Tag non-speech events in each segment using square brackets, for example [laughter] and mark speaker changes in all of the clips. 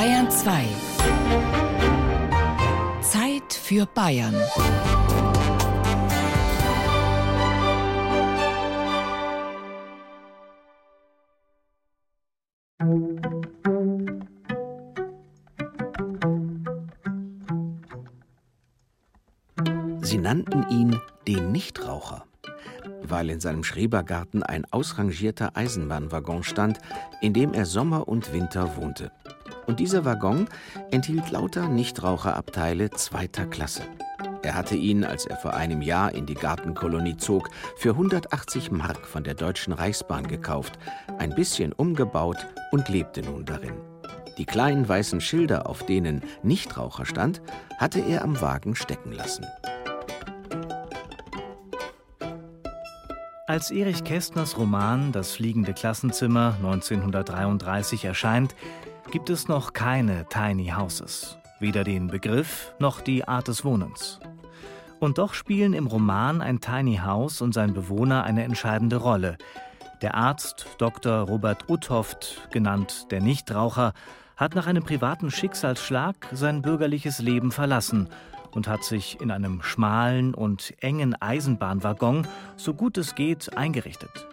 Speaker 1: Bayern 2. Zeit für Bayern.
Speaker 2: Sie nannten ihn den Nichtraucher, weil in seinem Schrebergarten ein ausrangierter Eisenbahnwaggon stand, in dem er Sommer und Winter wohnte. Und dieser Waggon enthielt lauter Nichtraucherabteile zweiter Klasse. Er hatte ihn, als er vor einem Jahr in die Gartenkolonie zog, für 180 Mark von der Deutschen Reichsbahn gekauft, ein bisschen umgebaut und lebte nun darin. Die kleinen weißen Schilder, auf denen Nichtraucher stand, hatte er am Wagen stecken lassen.
Speaker 3: Als Erich Kästners Roman Das fliegende Klassenzimmer 1933 erscheint, gibt es noch keine Tiny Houses, weder den Begriff noch die Art des Wohnens. Und doch spielen im Roman ein Tiny House und sein Bewohner eine entscheidende Rolle. Der Arzt Dr. Robert Uthoft, genannt der Nichtraucher, hat nach einem privaten Schicksalsschlag sein bürgerliches Leben verlassen und hat sich in einem schmalen und engen Eisenbahnwaggon so gut es geht eingerichtet.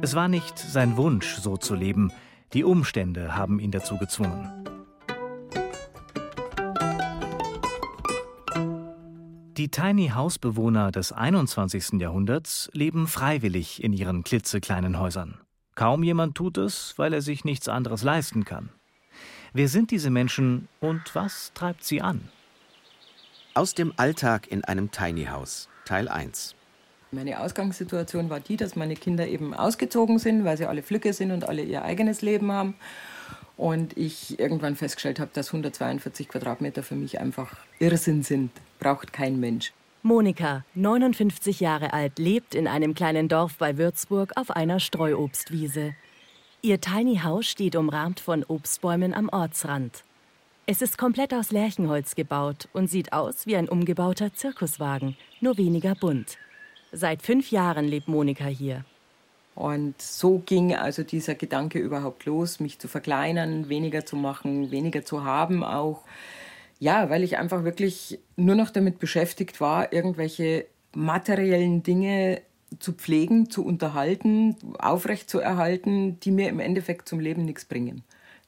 Speaker 3: Es war nicht sein Wunsch, so zu leben, die Umstände haben ihn dazu gezwungen. Die Tiny House-Bewohner des 21. Jahrhunderts leben freiwillig in ihren klitzekleinen Häusern. Kaum jemand tut es, weil er sich nichts anderes leisten kann. Wer sind diese Menschen und was treibt sie an?
Speaker 2: Aus dem Alltag in einem Tiny House, Teil 1.
Speaker 4: Meine Ausgangssituation war die, dass meine Kinder eben ausgezogen sind, weil sie alle Flücke sind und alle ihr eigenes Leben haben. Und ich irgendwann festgestellt habe, dass 142 Quadratmeter für mich einfach Irrsinn sind. Braucht kein Mensch.
Speaker 5: Monika, 59 Jahre alt, lebt in einem kleinen Dorf bei Würzburg auf einer Streuobstwiese. Ihr Tiny House steht umrahmt von Obstbäumen am Ortsrand. Es ist komplett aus Lärchenholz gebaut und sieht aus wie ein umgebauter Zirkuswagen, nur weniger bunt. Seit fünf Jahren lebt Monika hier.
Speaker 4: Und so ging also dieser Gedanke überhaupt los, mich zu verkleinern, weniger zu machen, weniger zu haben auch. Ja, weil ich einfach wirklich nur noch damit beschäftigt war, irgendwelche materiellen Dinge zu pflegen, zu unterhalten, aufrechtzuerhalten, die mir im Endeffekt zum Leben nichts bringen.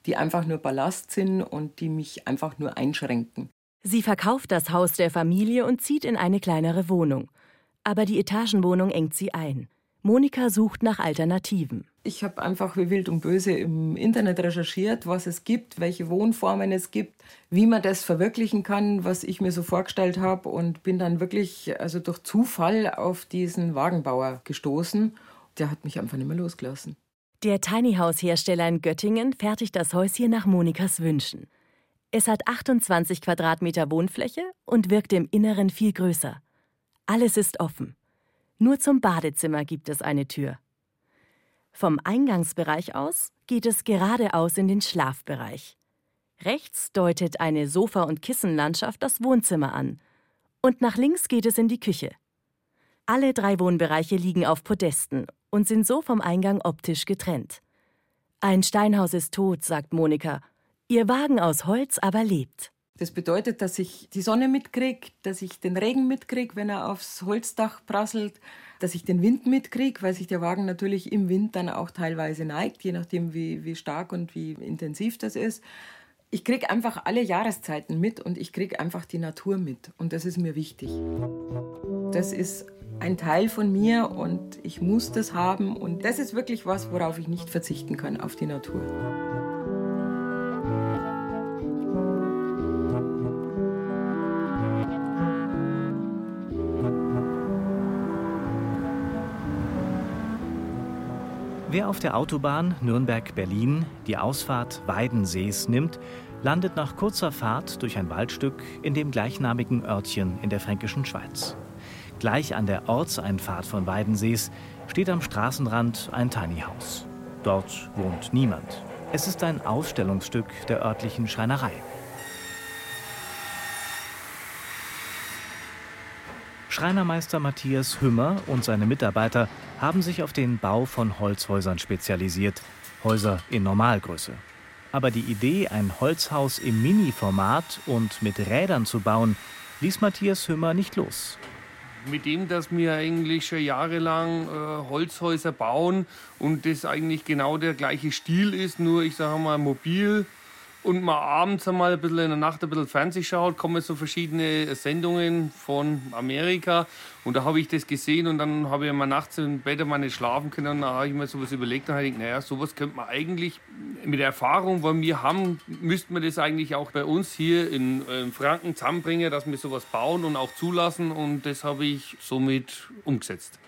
Speaker 4: Die einfach nur Ballast sind und die mich einfach nur einschränken.
Speaker 5: Sie verkauft das Haus der Familie und zieht in eine kleinere Wohnung aber die Etagenwohnung engt sie ein. Monika sucht nach Alternativen.
Speaker 4: Ich habe einfach wie wild und böse im Internet recherchiert, was es gibt, welche Wohnformen es gibt, wie man das verwirklichen kann, was ich mir so vorgestellt habe und bin dann wirklich also durch Zufall auf diesen Wagenbauer gestoßen. Der hat mich einfach nicht mehr losgelassen.
Speaker 5: Der Tiny House Hersteller in Göttingen fertigt das Häuschen nach Monikas Wünschen. Es hat 28 Quadratmeter Wohnfläche und wirkt im Inneren viel größer. Alles ist offen. Nur zum Badezimmer gibt es eine Tür. Vom Eingangsbereich aus geht es geradeaus in den Schlafbereich. Rechts deutet eine Sofa- und Kissenlandschaft das Wohnzimmer an. Und nach links geht es in die Küche. Alle drei Wohnbereiche liegen auf Podesten und sind so vom Eingang optisch getrennt. Ein Steinhaus ist tot, sagt Monika. Ihr Wagen aus Holz aber lebt.
Speaker 4: Das bedeutet, dass ich die Sonne mitkriege, dass ich den Regen mitkriege, wenn er aufs Holzdach prasselt, dass ich den Wind mitkriege, weil sich der Wagen natürlich im Wind dann auch teilweise neigt, je nachdem, wie, wie stark und wie intensiv das ist. Ich kriege einfach alle Jahreszeiten mit und ich kriege einfach die Natur mit. Und das ist mir wichtig. Das ist ein Teil von mir und ich muss das haben. Und das ist wirklich was, worauf ich nicht verzichten kann, auf die Natur.
Speaker 3: Wer auf der Autobahn Nürnberg-Berlin die Ausfahrt Weidensees nimmt, landet nach kurzer Fahrt durch ein Waldstück in dem gleichnamigen Örtchen in der fränkischen Schweiz. Gleich an der Ortseinfahrt von Weidensees steht am Straßenrand ein Tiny House. Dort wohnt niemand. Es ist ein Ausstellungsstück der örtlichen Schreinerei. Schreinermeister Matthias Hümmer und seine Mitarbeiter haben sich auf den Bau von Holzhäusern spezialisiert. Häuser in Normalgröße. Aber die Idee, ein Holzhaus im Mini-Format und mit Rädern zu bauen, ließ Matthias Hümmer nicht los.
Speaker 6: Mit dem, dass wir eigentlich schon jahrelang äh, Holzhäuser bauen und das eigentlich genau der gleiche Stil ist, nur ich sage mal mobil und man abends einmal ein bisschen in der Nacht ein bisschen Fernsehen schaut, kommen so verschiedene Sendungen von Amerika und da habe ich das gesehen und dann habe ich mal nachts im Bett mal nicht schlafen können und da habe ich mir sowas überlegt und habe gedacht, naja, sowas könnte man eigentlich mit der Erfahrung, die wir haben, müsste man das eigentlich auch bei uns hier in, in Franken zusammenbringen, dass wir sowas bauen und auch zulassen und das habe ich somit umgesetzt.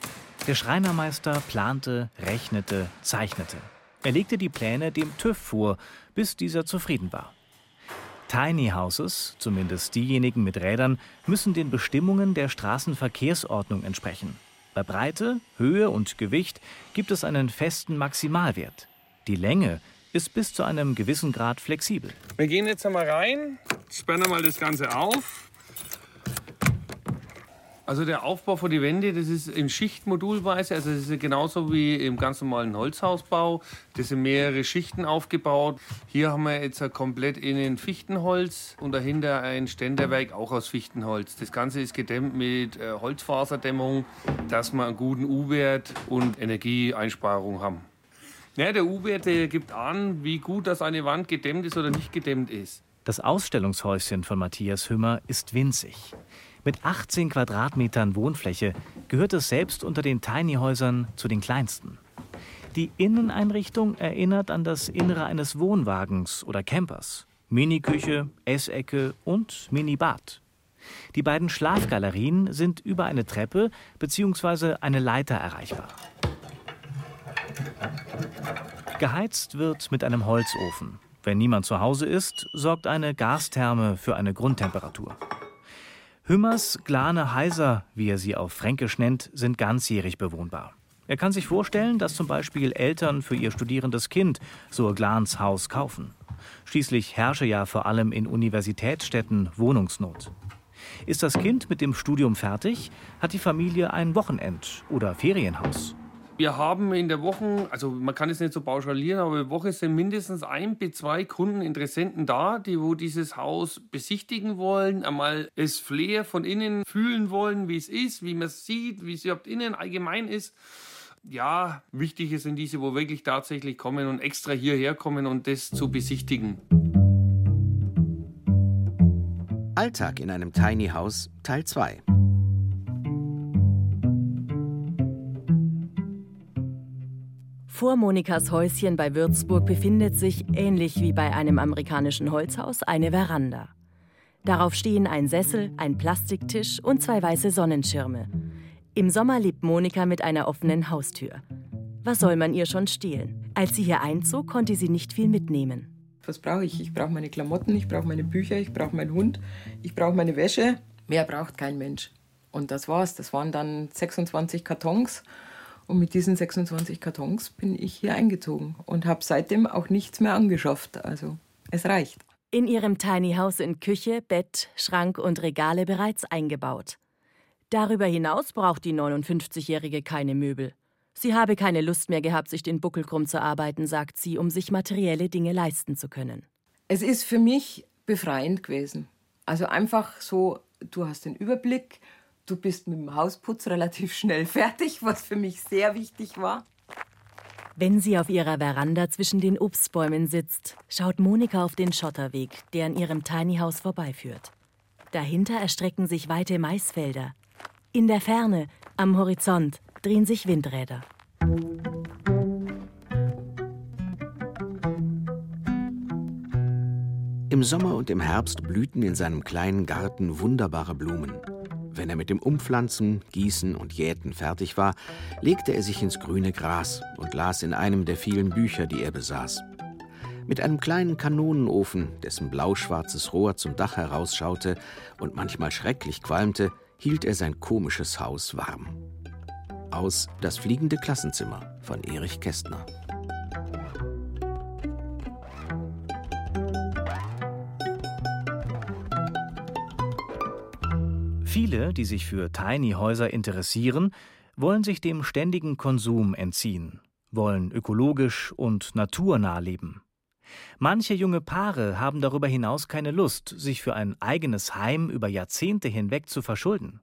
Speaker 3: Der Schreinermeister plante, rechnete, zeichnete. Er legte die Pläne dem TÜV vor, bis dieser zufrieden war. Tiny Houses, zumindest diejenigen mit Rädern, müssen den Bestimmungen der Straßenverkehrsordnung entsprechen. Bei Breite, Höhe und Gewicht gibt es einen festen Maximalwert. Die Länge ist bis zu einem gewissen Grad flexibel.
Speaker 6: Wir gehen jetzt einmal rein, spannen mal das Ganze auf. Also der Aufbau für die Wände, das ist in Schichtmodulweise, also das ist genauso wie im ganz normalen Holzhausbau. Das sind mehrere Schichten aufgebaut. Hier haben wir jetzt komplett innen Fichtenholz und dahinter ein Ständerwerk auch aus Fichtenholz. Das Ganze ist gedämmt mit äh, Holzfaserdämmung, dass wir einen guten U-Wert und Energieeinsparung haben. Ja, der U-Wert gibt an, wie gut das eine Wand gedämmt ist oder nicht gedämmt ist.
Speaker 3: Das Ausstellungshäuschen von Matthias Hümmer ist winzig. Mit 18 Quadratmetern Wohnfläche gehört es selbst unter den Tiny-Häusern zu den kleinsten. Die Inneneinrichtung erinnert an das Innere eines Wohnwagens oder Campers. Miniküche, Essecke und Minibad. Die beiden Schlafgalerien sind über eine Treppe bzw. eine Leiter erreichbar. Geheizt wird mit einem Holzofen. Wenn niemand zu Hause ist, sorgt eine Gastherme für eine Grundtemperatur. Hümmers Glane Heiser, wie er sie auf Fränkisch nennt, sind ganzjährig bewohnbar. Er kann sich vorstellen, dass zum Beispiel Eltern für ihr studierendes Kind so Glans Haus kaufen. Schließlich herrsche ja vor allem in Universitätsstädten Wohnungsnot. Ist das Kind mit dem Studium fertig, hat die Familie ein Wochenend- oder Ferienhaus.
Speaker 6: Wir haben in der Woche, also man kann es nicht so pauschalieren, aber in der Woche sind mindestens ein bis zwei Kunden, Interessenten da, die wo dieses Haus besichtigen wollen, einmal das Flair von innen fühlen wollen, wie es ist, wie man es sieht, wie es überhaupt innen allgemein ist. Ja, wichtig sind diese, wo wirklich tatsächlich kommen und extra hierher kommen und das zu besichtigen.
Speaker 2: Alltag in einem Tiny House Teil 2
Speaker 5: Vor Monikas Häuschen bei Würzburg befindet sich, ähnlich wie bei einem amerikanischen Holzhaus, eine Veranda. Darauf stehen ein Sessel, ein Plastiktisch und zwei weiße Sonnenschirme. Im Sommer lebt Monika mit einer offenen Haustür. Was soll man ihr schon stehlen? Als sie hier einzog, konnte sie nicht viel mitnehmen.
Speaker 4: Was brauche ich? Ich brauche meine Klamotten, ich brauche meine Bücher, ich brauche meinen Hund, ich brauche meine Wäsche. Mehr braucht kein Mensch. Und das war's. Das waren dann 26 Kartons und mit diesen 26 Kartons bin ich hier eingezogen und habe seitdem auch nichts mehr angeschafft. Also es reicht.
Speaker 5: In ihrem Tiny House sind Küche, Bett, Schrank und Regale bereits eingebaut. Darüber hinaus braucht die 59-Jährige keine Möbel. Sie habe keine Lust mehr gehabt, sich den Buckel krumm zu arbeiten, sagt sie, um sich materielle Dinge leisten zu können.
Speaker 4: Es ist für mich befreiend gewesen. Also einfach so, du hast den Überblick, Du bist mit dem Hausputz relativ schnell fertig, was für mich sehr wichtig war.
Speaker 5: Wenn sie auf ihrer Veranda zwischen den Obstbäumen sitzt, schaut Monika auf den Schotterweg, der an ihrem Tiny House vorbeiführt. Dahinter erstrecken sich weite Maisfelder. In der Ferne, am Horizont, drehen sich Windräder.
Speaker 2: Im Sommer und im Herbst blühten in seinem kleinen Garten wunderbare Blumen. Wenn er mit dem Umpflanzen, Gießen und Jäten fertig war, legte er sich ins grüne Gras und las in einem der vielen Bücher, die er besaß. Mit einem kleinen Kanonenofen, dessen blauschwarzes Rohr zum Dach herausschaute und manchmal schrecklich qualmte, hielt er sein komisches Haus warm. Aus Das fliegende Klassenzimmer von Erich Kästner.
Speaker 3: Viele, die sich für Tiny-Häuser interessieren, wollen sich dem ständigen Konsum entziehen, wollen ökologisch und naturnah leben. Manche junge Paare haben darüber hinaus keine Lust, sich für ein eigenes Heim über Jahrzehnte hinweg zu verschulden.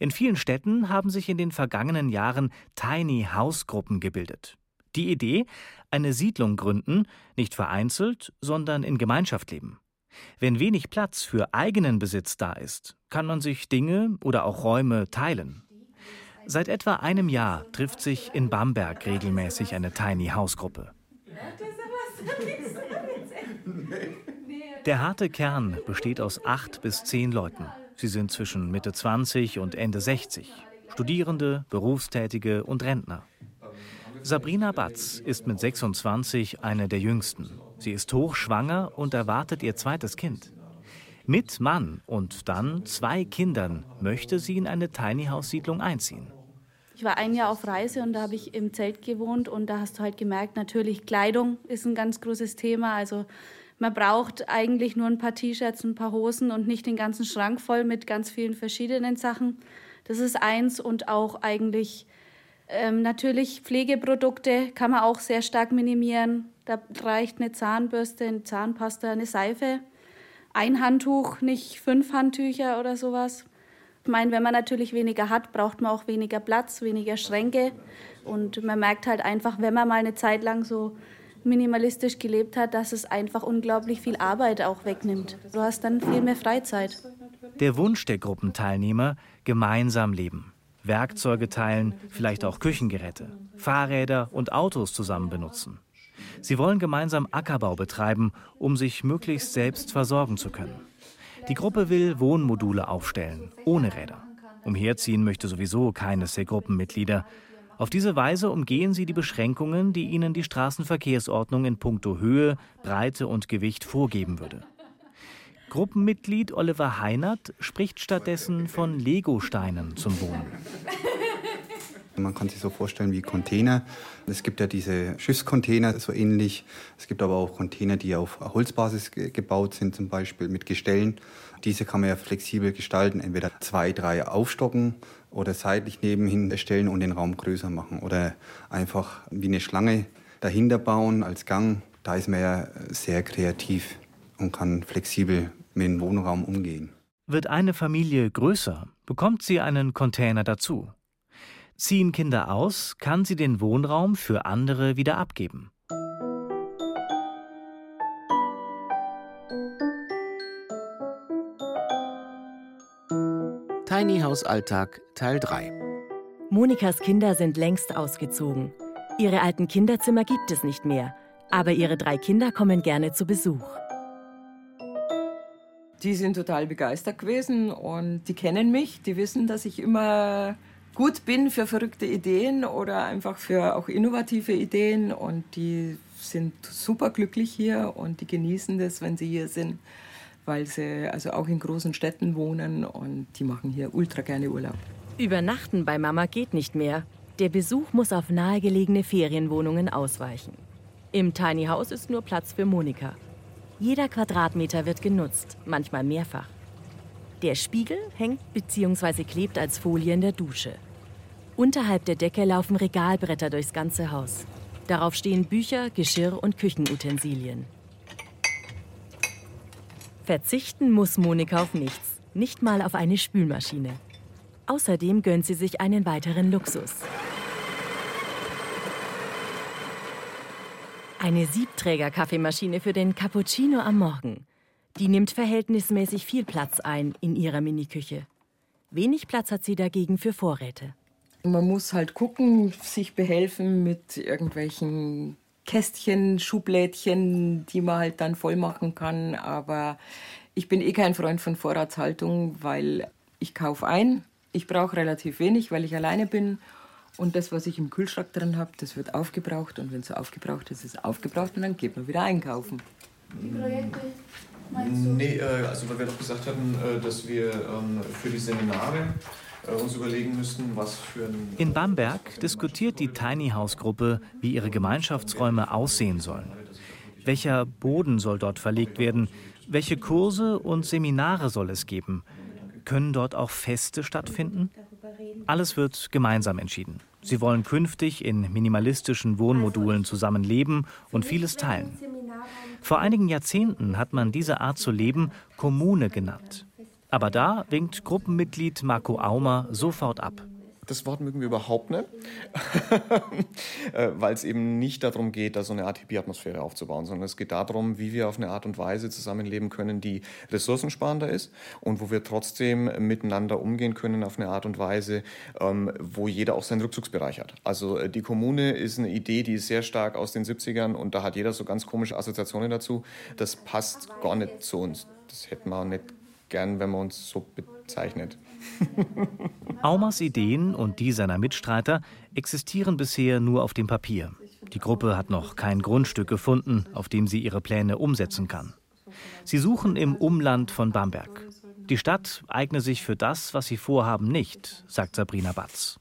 Speaker 3: In vielen Städten haben sich in den vergangenen Jahren Tiny House Gruppen gebildet. Die Idee, eine Siedlung gründen, nicht vereinzelt, sondern in Gemeinschaft leben. Wenn wenig Platz für eigenen Besitz da ist, kann man sich Dinge oder auch Räume teilen. Seit etwa einem Jahr trifft sich in Bamberg regelmäßig eine Tiny House Gruppe. Der harte Kern besteht aus acht bis zehn Leuten. Sie sind zwischen Mitte 20 und Ende 60. Studierende, Berufstätige und Rentner. Sabrina Batz ist mit 26 eine der jüngsten. Sie ist hochschwanger und erwartet ihr zweites Kind. Mit Mann und dann zwei Kindern möchte sie in eine Tiny House Siedlung einziehen.
Speaker 7: Ich war ein Jahr auf Reise und da habe ich im Zelt gewohnt und da hast du halt gemerkt, natürlich Kleidung ist ein ganz großes Thema. Also man braucht eigentlich nur ein paar T-Shirts, ein paar Hosen und nicht den ganzen Schrank voll mit ganz vielen verschiedenen Sachen. Das ist eins und auch eigentlich ähm, natürlich Pflegeprodukte kann man auch sehr stark minimieren. Da reicht eine Zahnbürste, eine Zahnpasta, eine Seife, ein Handtuch, nicht fünf Handtücher oder sowas. Ich meine, wenn man natürlich weniger hat, braucht man auch weniger Platz, weniger Schränke. Und man merkt halt einfach, wenn man mal eine Zeit lang so minimalistisch gelebt hat, dass es einfach unglaublich viel Arbeit auch wegnimmt. Du hast dann viel mehr Freizeit.
Speaker 3: Der Wunsch der Gruppenteilnehmer, gemeinsam leben. Werkzeuge teilen, vielleicht auch Küchengeräte, Fahrräder und Autos zusammen benutzen. Sie wollen gemeinsam Ackerbau betreiben, um sich möglichst selbst versorgen zu können. Die Gruppe will Wohnmodule aufstellen, ohne Räder. Umherziehen möchte sowieso keines der Gruppenmitglieder. Auf diese Weise umgehen sie die Beschränkungen, die ihnen die Straßenverkehrsordnung in puncto Höhe, Breite und Gewicht vorgeben würde. Gruppenmitglied Oliver Heinert spricht stattdessen von Legosteinen zum Wohnen.
Speaker 8: Man kann sich so vorstellen wie Container. Es gibt ja diese Schiffscontainer, so ähnlich. Es gibt aber auch Container, die auf Holzbasis gebaut sind, zum Beispiel mit Gestellen. Diese kann man ja flexibel gestalten, entweder zwei, drei aufstocken oder seitlich nebenhin stellen und den Raum größer machen. Oder einfach wie eine Schlange dahinter bauen als Gang. Da ist man ja sehr kreativ und kann flexibel mit dem Wohnraum umgehen.
Speaker 3: Wird eine Familie größer, bekommt sie einen Container dazu. Ziehen Kinder aus, kann sie den Wohnraum für andere wieder abgeben.
Speaker 2: Tiny House Alltag Teil 3
Speaker 5: Monikas Kinder sind längst ausgezogen. Ihre alten Kinderzimmer gibt es nicht mehr, aber ihre drei Kinder kommen gerne zu Besuch.
Speaker 4: Die sind total begeistert gewesen und die kennen mich, die wissen, dass ich immer gut bin für verrückte Ideen oder einfach für auch innovative Ideen und die sind super glücklich hier und die genießen das, wenn sie hier sind, weil sie also auch in großen Städten wohnen und die machen hier ultra gerne Urlaub.
Speaker 5: Übernachten bei Mama geht nicht mehr. Der Besuch muss auf nahegelegene Ferienwohnungen ausweichen. Im Tiny House ist nur Platz für Monika. Jeder Quadratmeter wird genutzt, manchmal mehrfach. Der Spiegel hängt bzw. klebt als Folie in der Dusche. Unterhalb der Decke laufen Regalbretter durchs ganze Haus. Darauf stehen Bücher, Geschirr und Küchenutensilien. Verzichten muss Monika auf nichts, nicht mal auf eine Spülmaschine. Außerdem gönnt sie sich einen weiteren Luxus. Eine Siebträger-Kaffeemaschine für den Cappuccino am Morgen. Die nimmt verhältnismäßig viel Platz ein in ihrer Miniküche. Wenig Platz hat sie dagegen für Vorräte.
Speaker 4: Man muss halt gucken, sich behelfen mit irgendwelchen Kästchen, Schublädchen, die man halt dann voll machen kann. Aber ich bin eh kein Freund von Vorratshaltung, weil ich kaufe ein. Ich brauche relativ wenig, weil ich alleine bin. Und das, was ich im Kühlschrank drin habe, das wird aufgebraucht. Und wenn es so aufgebraucht ist, ist es aufgebraucht und dann geht man wieder einkaufen.
Speaker 7: Die Projekte
Speaker 9: Nee, äh, also weil wir doch gesagt hatten, äh, dass wir ähm, für die Seminare äh, uns überlegen müssen, was für ein.
Speaker 3: In Bamberg diskutiert die Tiny House Gruppe, wie ihre Gemeinschaftsräume aussehen sollen. Welcher Boden soll dort verlegt werden? Welche Kurse und Seminare soll es geben? Können dort auch Feste stattfinden? Alles wird gemeinsam entschieden. Sie wollen künftig in minimalistischen Wohnmodulen zusammen leben und vieles teilen. Vor einigen Jahrzehnten hat man diese Art zu leben Kommune genannt. Aber da winkt Gruppenmitglied Marco Aumer sofort ab.
Speaker 9: Das Wort mögen wir überhaupt nicht, [laughs] äh, weil es eben nicht darum geht, da so eine Art Hippie-Atmosphäre aufzubauen, sondern es geht darum, wie wir auf eine Art und Weise zusammenleben können, die ressourcensparender ist und wo wir trotzdem miteinander umgehen können auf eine Art und Weise, ähm, wo jeder auch seinen Rückzugsbereich hat. Also äh, die Kommune ist eine Idee, die ist sehr stark aus den 70ern und da hat jeder so ganz komische Assoziationen dazu. Das passt gar nicht zu uns. Das hätten wir auch nicht gern, wenn man uns so bezeichnet. [laughs]
Speaker 3: Aumers Ideen und die seiner Mitstreiter existieren bisher nur auf dem Papier. Die Gruppe hat noch kein Grundstück gefunden, auf dem sie ihre Pläne umsetzen kann. Sie suchen im Umland von Bamberg. Die Stadt eigne sich für das, was sie vorhaben, nicht, sagt Sabrina Batz.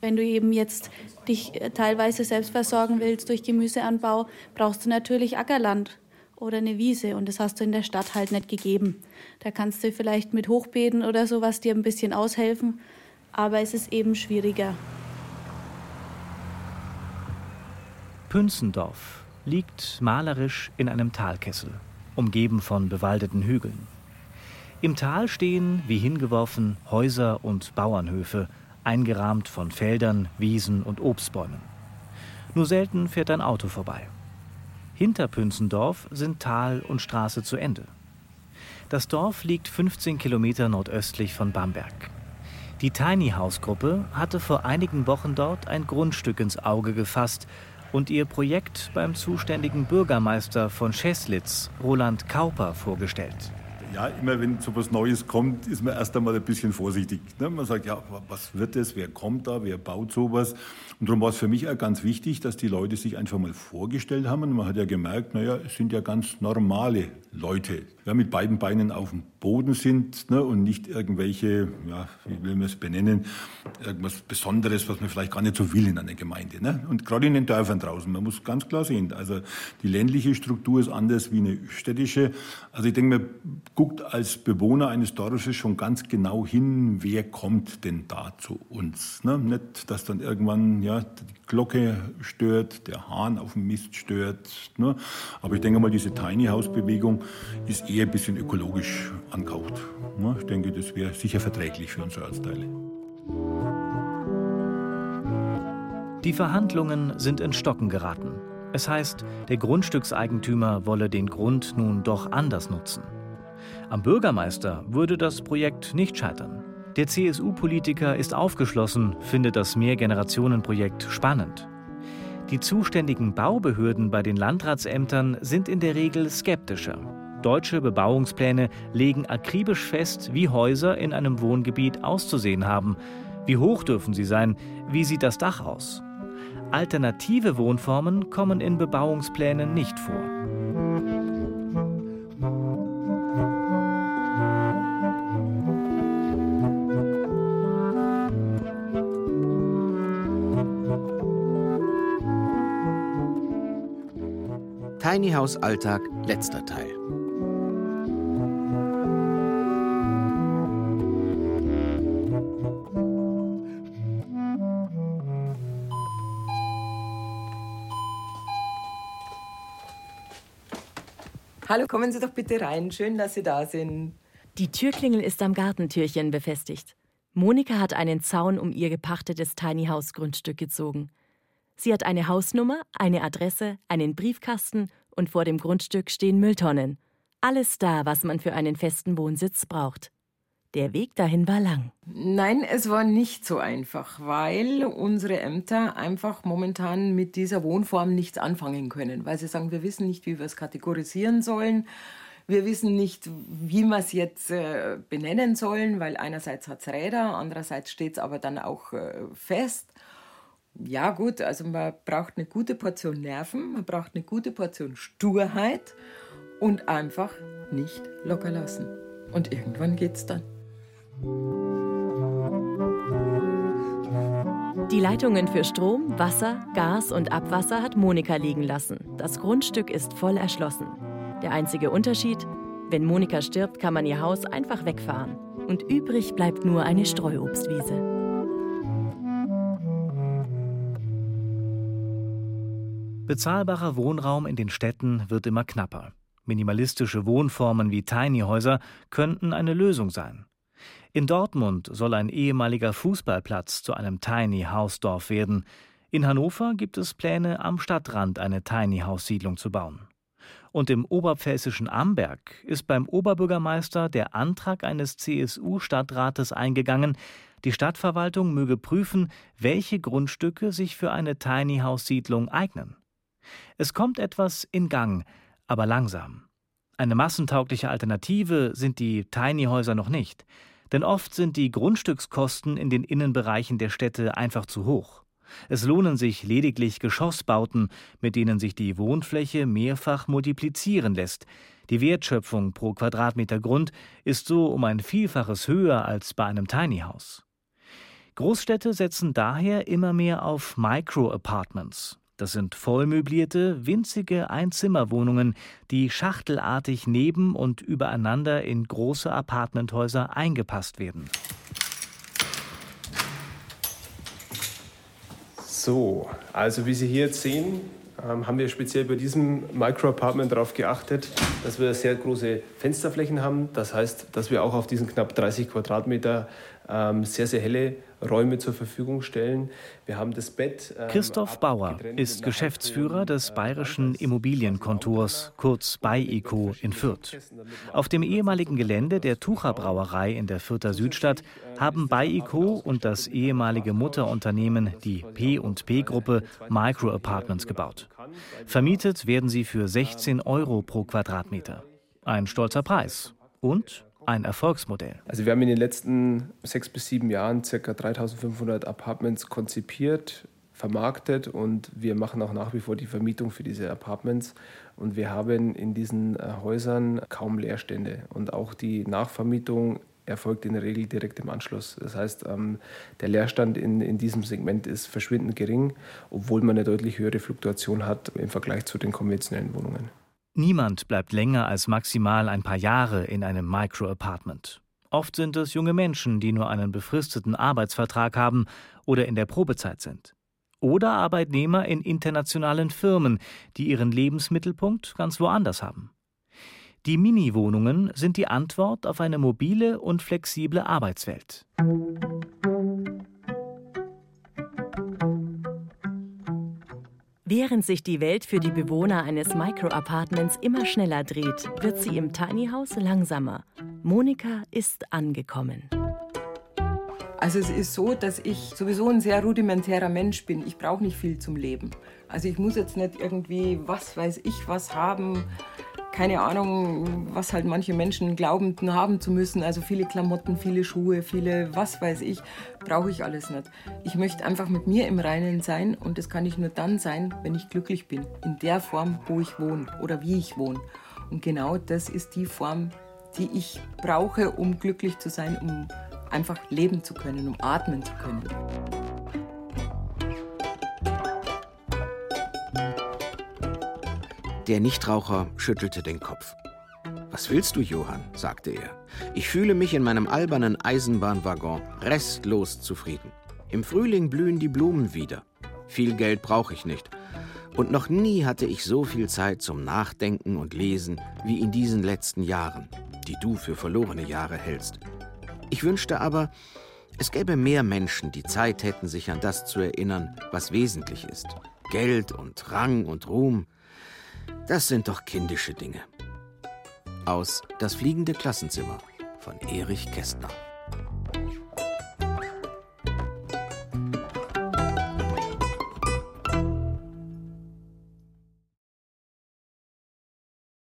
Speaker 7: Wenn du eben jetzt dich äh, teilweise selbst versorgen willst durch Gemüseanbau, brauchst du natürlich Ackerland oder eine Wiese und das hast du in der Stadt halt nicht gegeben. Da kannst du vielleicht mit Hochbeeten oder sowas dir ein bisschen aushelfen, aber es ist eben schwieriger.
Speaker 3: Pünzendorf liegt malerisch in einem Talkessel, umgeben von bewaldeten Hügeln. Im Tal stehen, wie hingeworfen, Häuser und Bauernhöfe, eingerahmt von Feldern, Wiesen und Obstbäumen. Nur selten fährt ein Auto vorbei. Hinter Pünzendorf sind Tal und Straße zu Ende. Das Dorf liegt 15 Kilometer nordöstlich von Bamberg. Die Tiny House Gruppe hatte vor einigen Wochen dort ein Grundstück ins Auge gefasst und ihr Projekt beim zuständigen Bürgermeister von Scheslitz, Roland Kauper, vorgestellt
Speaker 10: ja, immer wenn so was Neues kommt, ist man erst einmal ein bisschen vorsichtig. Ne? Man sagt, ja, was wird das, wer kommt da, wer baut sowas? Und darum war es für mich auch ganz wichtig, dass die Leute sich einfach mal vorgestellt haben. Und man hat ja gemerkt, naja, es sind ja ganz normale Leute, ja, mit beiden Beinen auf dem Boden sind ne, und nicht irgendwelche, ja, wie will man es benennen, irgendwas Besonderes, was man vielleicht gar nicht so will in einer Gemeinde. Ne? Und gerade in den Dörfern draußen, man muss ganz klar sehen, also die ländliche Struktur ist anders wie eine städtische. Also ich denke, man guckt als Bewohner eines Dorfes schon ganz genau hin, wer kommt denn da zu uns. Ne? Nicht, dass dann irgendwann ja, die Glocke stört, der Hahn auf dem Mist stört. Ne? Aber ich denke mal, diese Tiny House Bewegung ist eher ein bisschen ökologisch. Ne? Ich denke, das wäre sicher verträglich für unsere Ortsteile.
Speaker 3: Die Verhandlungen sind in Stocken geraten. Es heißt, der Grundstückseigentümer wolle den Grund nun doch anders nutzen. Am Bürgermeister würde das Projekt nicht scheitern. Der CSU-Politiker ist aufgeschlossen, findet das Mehrgenerationenprojekt spannend. Die zuständigen Baubehörden bei den Landratsämtern sind in der Regel skeptischer. Deutsche Bebauungspläne legen akribisch fest, wie Häuser in einem Wohngebiet auszusehen haben. Wie hoch dürfen sie sein? Wie sieht das Dach aus? Alternative Wohnformen kommen in Bebauungsplänen nicht vor.
Speaker 2: Tiny House Alltag, letzter Teil.
Speaker 4: Hallo, kommen Sie doch bitte rein. Schön, dass Sie da sind.
Speaker 5: Die Türklingel ist am Gartentürchen befestigt. Monika hat einen Zaun um ihr gepachtetes Tiny House Grundstück gezogen. Sie hat eine Hausnummer, eine Adresse, einen Briefkasten und vor dem Grundstück stehen Mülltonnen. Alles da, was man für einen festen Wohnsitz braucht. Der Weg dahin war lang.
Speaker 4: Nein, es war nicht so einfach, weil unsere Ämter einfach momentan mit dieser Wohnform nichts anfangen können, weil sie sagen, wir wissen nicht, wie wir es kategorisieren sollen. Wir wissen nicht, wie wir es jetzt äh, benennen sollen, weil einerseits hat es Räder, andererseits steht es aber dann auch äh, fest. Ja gut, also man braucht eine gute Portion Nerven, man braucht eine gute Portion Sturheit und einfach nicht locker lassen. Und irgendwann geht's dann.
Speaker 5: Die Leitungen für Strom, Wasser, Gas und Abwasser hat Monika liegen lassen. Das Grundstück ist voll erschlossen. Der einzige Unterschied, wenn Monika stirbt, kann man ihr Haus einfach wegfahren. Und übrig bleibt nur eine Streuobstwiese.
Speaker 3: Bezahlbarer Wohnraum in den Städten wird immer knapper. Minimalistische Wohnformen wie Tiny Häuser könnten eine Lösung sein. In Dortmund soll ein ehemaliger Fußballplatz zu einem Tiny House Dorf werden. In Hannover gibt es Pläne, am Stadtrand eine Tiny House Siedlung zu bauen. Und im oberpfälzischen Amberg ist beim Oberbürgermeister der Antrag eines CSU-Stadtrates eingegangen, die Stadtverwaltung möge prüfen, welche Grundstücke sich für eine Tiny House Siedlung eignen. Es kommt etwas in Gang, aber langsam. Eine massentaugliche Alternative sind die Tiny-Häuser noch nicht, denn oft sind die Grundstückskosten in den Innenbereichen der Städte einfach zu hoch. Es lohnen sich lediglich Geschossbauten, mit denen sich die Wohnfläche mehrfach multiplizieren lässt. Die Wertschöpfung pro Quadratmeter Grund ist so um ein Vielfaches höher als bei einem Tiny House. Großstädte setzen daher immer mehr auf Micro-Apartments, das sind vollmöblierte, winzige Einzimmerwohnungen, die schachtelartig neben und übereinander in große Apartmenthäuser eingepasst werden.
Speaker 11: So, also wie Sie hier jetzt sehen, ähm, haben wir speziell bei diesem Micro-Apartment darauf geachtet, dass wir sehr große Fensterflächen haben. Das heißt, dass wir auch auf diesen knapp 30 Quadratmeter ähm, sehr, sehr helle Räume zur Verfügung stellen. Wir haben das Bett.
Speaker 3: Ähm, Christoph Bauer ist Geschäftsführer des äh, Bayerischen Immobilienkontors, kurz BayIco in Fürth. Auf dem ehemaligen Gelände der Tucher Brauerei in der Fürther Südstadt haben BayIco und das ehemalige Mutterunternehmen, die P&P Gruppe, Micro Apartments gebaut. Vermietet werden sie für 16 Euro pro Quadratmeter. Ein stolzer Preis und ein Erfolgsmodell.
Speaker 11: Also wir haben in den letzten sechs bis sieben Jahren ca. 3500 Apartments konzipiert, vermarktet und wir machen auch nach wie vor die Vermietung für diese Apartments. Und wir haben in diesen äh, Häusern kaum Leerstände. Und auch die Nachvermietung erfolgt in der Regel direkt im Anschluss. Das heißt, ähm, der Leerstand in, in diesem Segment ist verschwindend gering, obwohl man eine deutlich höhere Fluktuation hat im Vergleich zu den konventionellen Wohnungen.
Speaker 3: Niemand bleibt länger als maximal ein paar Jahre in einem Micro-Apartment. Oft sind es junge Menschen, die nur einen befristeten Arbeitsvertrag haben oder in der Probezeit sind. Oder Arbeitnehmer in internationalen Firmen, die ihren Lebensmittelpunkt ganz woanders haben. Die Mini-Wohnungen sind die Antwort auf eine mobile und flexible Arbeitswelt.
Speaker 5: Während sich die Welt für die Bewohner eines Micro-Apartments immer schneller dreht, wird sie im Tiny House langsamer. Monika ist angekommen.
Speaker 4: Also es ist so, dass ich sowieso ein sehr rudimentärer Mensch bin. Ich brauche nicht viel zum Leben. Also ich muss jetzt nicht irgendwie, was weiß ich, was haben keine Ahnung, was halt manche Menschen glauben haben zu müssen. Also viele Klamotten, viele Schuhe, viele was weiß ich, brauche ich alles nicht. Ich möchte einfach mit mir im Reinen sein und das kann ich nur dann sein, wenn ich glücklich bin. In der Form, wo ich wohne oder wie ich wohne. Und genau das ist die Form, die ich brauche, um glücklich zu sein, um einfach leben zu können, um atmen zu können.
Speaker 2: Der Nichtraucher schüttelte den Kopf. Was willst du, Johann? sagte er. Ich fühle mich in meinem albernen Eisenbahnwaggon restlos zufrieden. Im Frühling blühen die Blumen wieder. Viel Geld brauche ich nicht. Und noch nie hatte ich so viel Zeit zum Nachdenken und Lesen wie in diesen letzten Jahren, die du für verlorene Jahre hältst. Ich wünschte aber, es gäbe mehr Menschen, die Zeit hätten, sich an das zu erinnern, was wesentlich ist. Geld und Rang und Ruhm, das sind doch kindische Dinge. Aus Das fliegende Klassenzimmer von Erich Kästner.